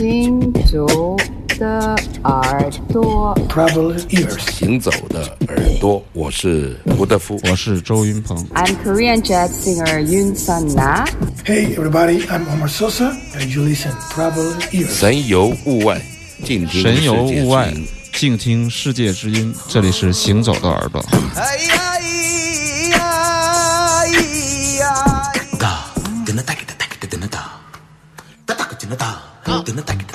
行走的耳朵.行走的耳朵，我是吴德夫。我是周云鹏。I'm Korean jazz singer Yoon Sun Na. Hey, everybody, I'm Omar Sosa, and you listen Travel ears. 神游物外，静听神游世界之物外音，静听世界之音。这里是行走的耳朵。哎呀 uh.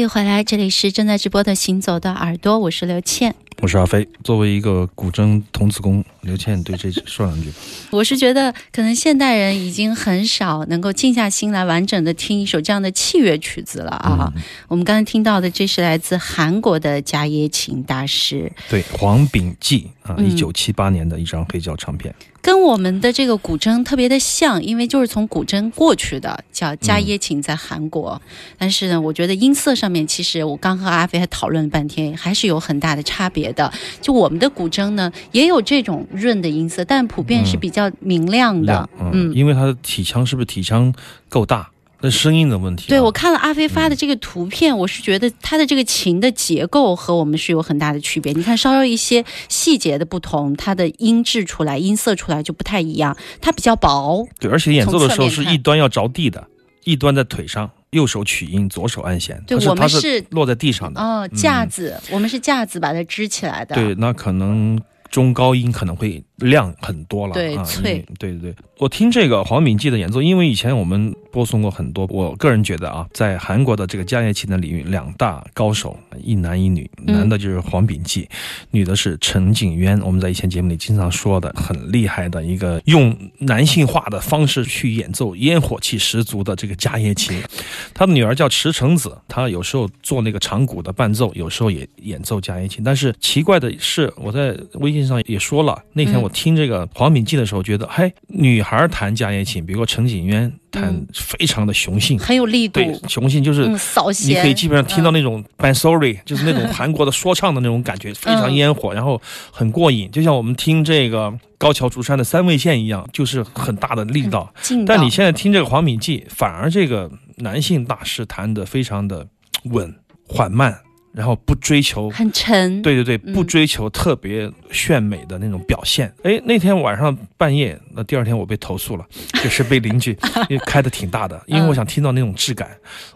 继续回来，这里是正在直播的《行走的耳朵》，我是刘倩。我是阿飞。作为一个古筝童子功，刘倩对这说两句。我是觉得，可能现代人已经很少能够静下心来完整的听一首这样的器乐曲子了啊。我们刚才听到的，这是来自韩国的伽耶琴大师，对，黄炳记啊，嗯一九七八年的一张黑胶唱片。跟我们的这个古筝特别的像，因为就是从古筝过去的，叫伽椰琴，在韩国。但是呢，我觉得音色上面，其实我刚和阿飞还讨论了半天，还是有很大的差别的。就我们的古筝呢，也有这种润的音色，但普遍是比较明亮的。亮，嗯，因为它的体腔是不是体腔够大？那声音的问题啊、对，我看了阿飞发的这个图片，我是觉得它的这个琴的结构和我们是有很大的区别。你看，稍稍一些细节的不同，它的音质出来、音色出来就不太一样。它比较薄，对，而且演奏的时候是一端要着地的，一端在腿上，右手取音，左手按弦。对我们是落在地上的。哦，架子，我们是架子把它支起来的。对，那可能中高音可能会亮很多了。啊、对脆对对对，我听这个黄敏记的演奏，因为以前我们播送过很多，我个人觉得啊，在韩国的这个家乐琴的领域，两大高手，一男一女，嗯男的就是黄炳记，女的是陈景渊。我们在以前节目里经常说的，很厉害的一个用男性化的方式去演奏烟火气十足的这个家乐琴。他的女儿叫池橙子，她有时候做那个长鼓的伴奏，有时候也演奏家乐琴。但是奇怪的是，我在微信上也说了，那天嗯我听这个黄敏记的时候，觉得，嘿，女孩弹家宴琴，比如说陈景渊弹嗯。非常的雄性，很有力度，对，雄性就是嗯，扫你，可以基本上听到嗯那种 ban sorry，就是那种韩国的说唱的那种感觉，非常烟火，然后很过瘾，就像我们听这个高桥竹山的三味线一样，就是很大的力道。但你现在听这个黄敏记，反而这个男性大师弹的非常的稳、缓慢，然后不追求。很沉，对对对，嗯不追求特别炫美的那种表现。哎，那天晚上半夜，那第二天我被投诉了，就是被邻居因 为开的挺大的，因为我想听到那种质感。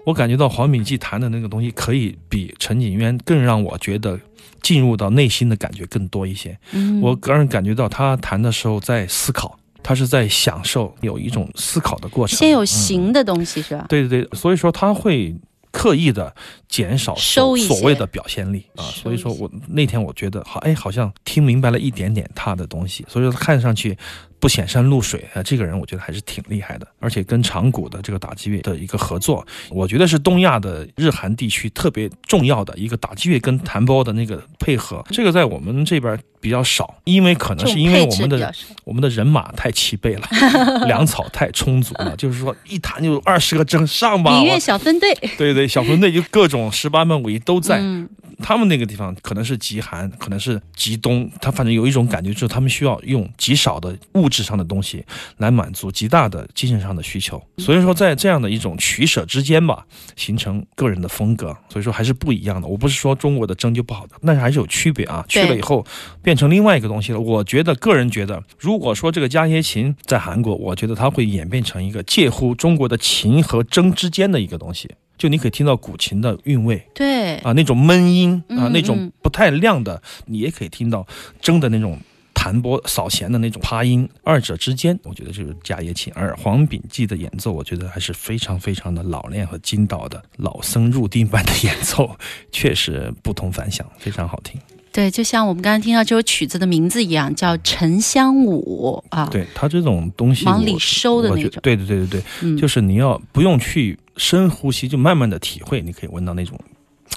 我感觉到黄敏记弹的那个东西，可以比陈景渊更让我觉得进入到内心的感觉更多一些。嗯，我个人感觉到他弹的时候在思考，他是在享受有一种思考的过程。先有嗯形的东西是吧？对对对，所以说他会刻意的减少所谓的表现力啊，所以说我那天我觉得好，哎，好像听明白了一点点他的东西，所以说看上去不显山露水啊，这个人我觉得还是挺厉害的，而且跟长谷的这个打击乐的一个合作，我觉得是东亚的日韩地区特别重要的一个打击乐跟弹拨的那个配合，这个在我们这边比较少，因为可能是因为我们的我们的人马太齐备了，粮草太充足了，就是说一弹就二十个针上吧。民乐小分队 对对，小分队就各种十八般武艺都在。嗯他们那个地方可能是极寒，可能是极冬，他反正有一种感觉，就是他们需要用极少的物质上的东西来满足极大的精神上的需求。所以说，在这样的一种取舍之间吧，形成个人的风格。所以说还是不一样的。我不是说中国的筝就不好的，但是还是有区别啊。去了以后变成另外一个东西了。我觉得个人觉得，如果说这个伽耶琴在韩国，我觉得它会演变成一个介乎中国的琴和筝之间的一个东西。就你可以听到古琴的韵味，对，啊，那种闷音啊，嗯那种嗯不太亮的，你也可以听到筝的那种弹拨扫弦的那种琶音，二者之间，我觉得就是伽耶琴。而黄秉记的演奏，我觉得还是非常非常的老练和筋道的，老僧入定般的演奏，确实不同凡响，非常好听。对，就像我们刚刚听到这首曲子的名字一样，叫《沉香舞》啊，对它这种东西，往里收的那种对对对对对，嗯，就是你要不用去深呼吸，就慢慢的体会，你可以闻到那种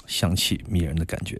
香气迷人的感觉。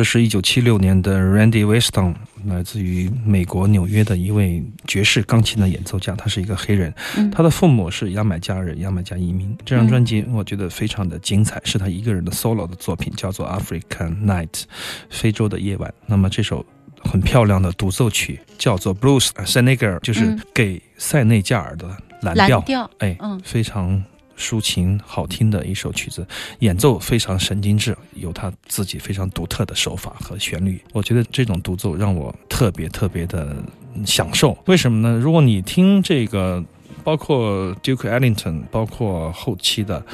这是一九七六年的 Randy Weston，来自于美国纽约的一位爵士钢琴的演奏家，他是一个黑人，嗯他的父母是牙买加人，牙买加移民。这张专辑我觉得非常的精彩，是他一个人的 solo 的作品，叫做 African Night，非洲的夜晚。那么这首。很漂亮的独奏曲叫做 Blues Senegal，就是嗯给塞内加尔的蓝调，哎，嗯非常抒情好听的一首曲子，演奏非常神经质，有他自己非常独特的手法和旋律。我觉得这种独奏让我特别特别的享受。为什么呢？如果你听这个。包括 Duke Ellington，包括后期的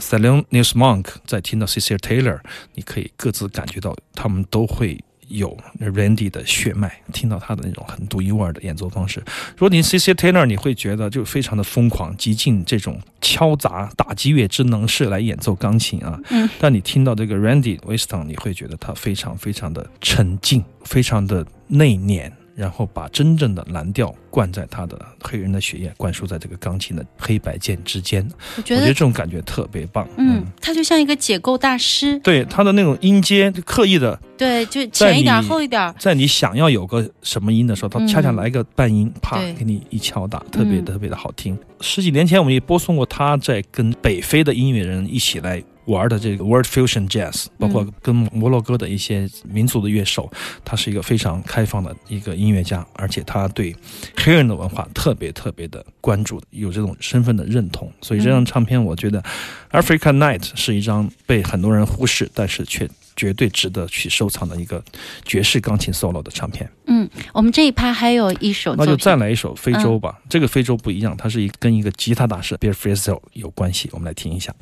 Thelonious Monk，再听到 Cecil Taylor，你可以各自感觉到他们都会有 Randy 的血脉，听到他的那种很独一无二的演奏方式。如果你 C C Taylor，你会觉得就非常的疯狂、极尽这种敲砸打击乐之能事来演奏钢琴啊。嗯。但你听到这个 Randy Weston，你会觉得他非常非常的沉静，非常的内敛。然后把真正的蓝调灌在他的黑人的血液，灌输在这个钢琴的黑白键之间。我觉得这种感觉特别棒。嗯，他就像一个解构大师，对他的那种音阶，就刻意的对，就在前一点你后一点，在你想要有个什么音的时候，他嗯。恰恰来个半音，啪给你一敲打，特别嗯。特别的好听。十几年前我们也播送过他在跟北非的音乐人一起来玩的这个 World Fusion Jazz，包括嗯跟摩洛哥的一些民族的乐手，他是一个非常开放的一个音乐家，而且他对黑人的文化特别特别的关注，有这种身份的认同。所以这张嗯唱片，我觉得《African Night》是一张被很多人忽视，但是却绝对值得去收藏的一个爵士钢琴 solo 的唱片。嗯，我们这一趴还有一首那就，再来一首非洲嗯吧。这个非洲不一样，它是一跟一个吉他大师 Frizzle 有关系。我们来听一下。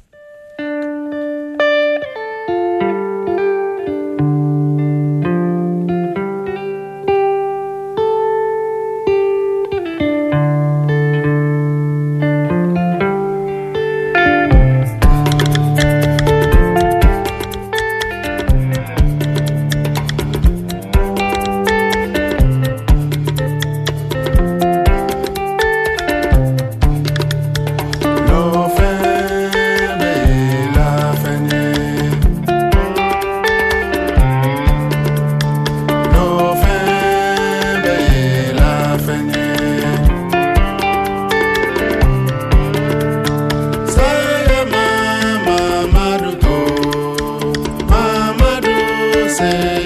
say